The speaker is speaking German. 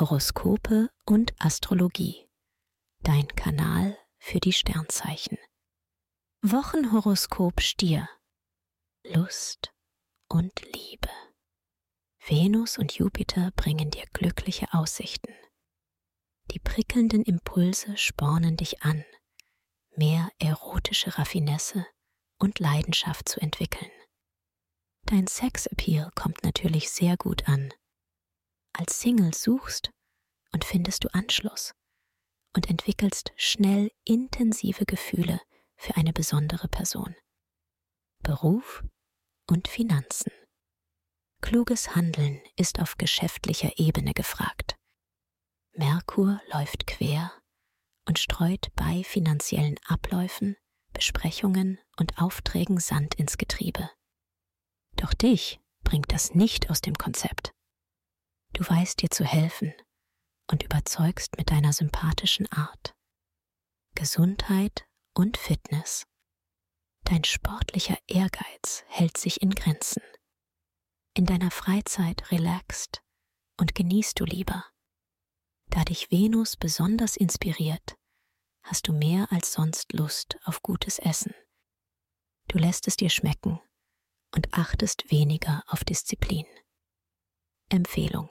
Horoskope und Astrologie. Dein Kanal für die Sternzeichen. Wochenhoroskop Stier. Lust und Liebe. Venus und Jupiter bringen dir glückliche Aussichten. Die prickelnden Impulse spornen dich an, mehr erotische Raffinesse und Leidenschaft zu entwickeln. Dein Sexappeal kommt natürlich sehr gut an. Als Single suchst und findest du Anschluss und entwickelst schnell intensive Gefühle für eine besondere Person. Beruf und Finanzen. Kluges Handeln ist auf geschäftlicher Ebene gefragt. Merkur läuft quer und streut bei finanziellen Abläufen, Besprechungen und Aufträgen Sand ins Getriebe. Doch dich bringt das nicht aus dem Konzept. Du weißt dir zu helfen und überzeugst mit deiner sympathischen Art. Gesundheit und Fitness. Dein sportlicher Ehrgeiz hält sich in Grenzen. In deiner Freizeit relaxst und genießt du lieber. Da dich Venus besonders inspiriert, hast du mehr als sonst Lust auf gutes Essen. Du lässt es dir schmecken und achtest weniger auf Disziplin. Empfehlung.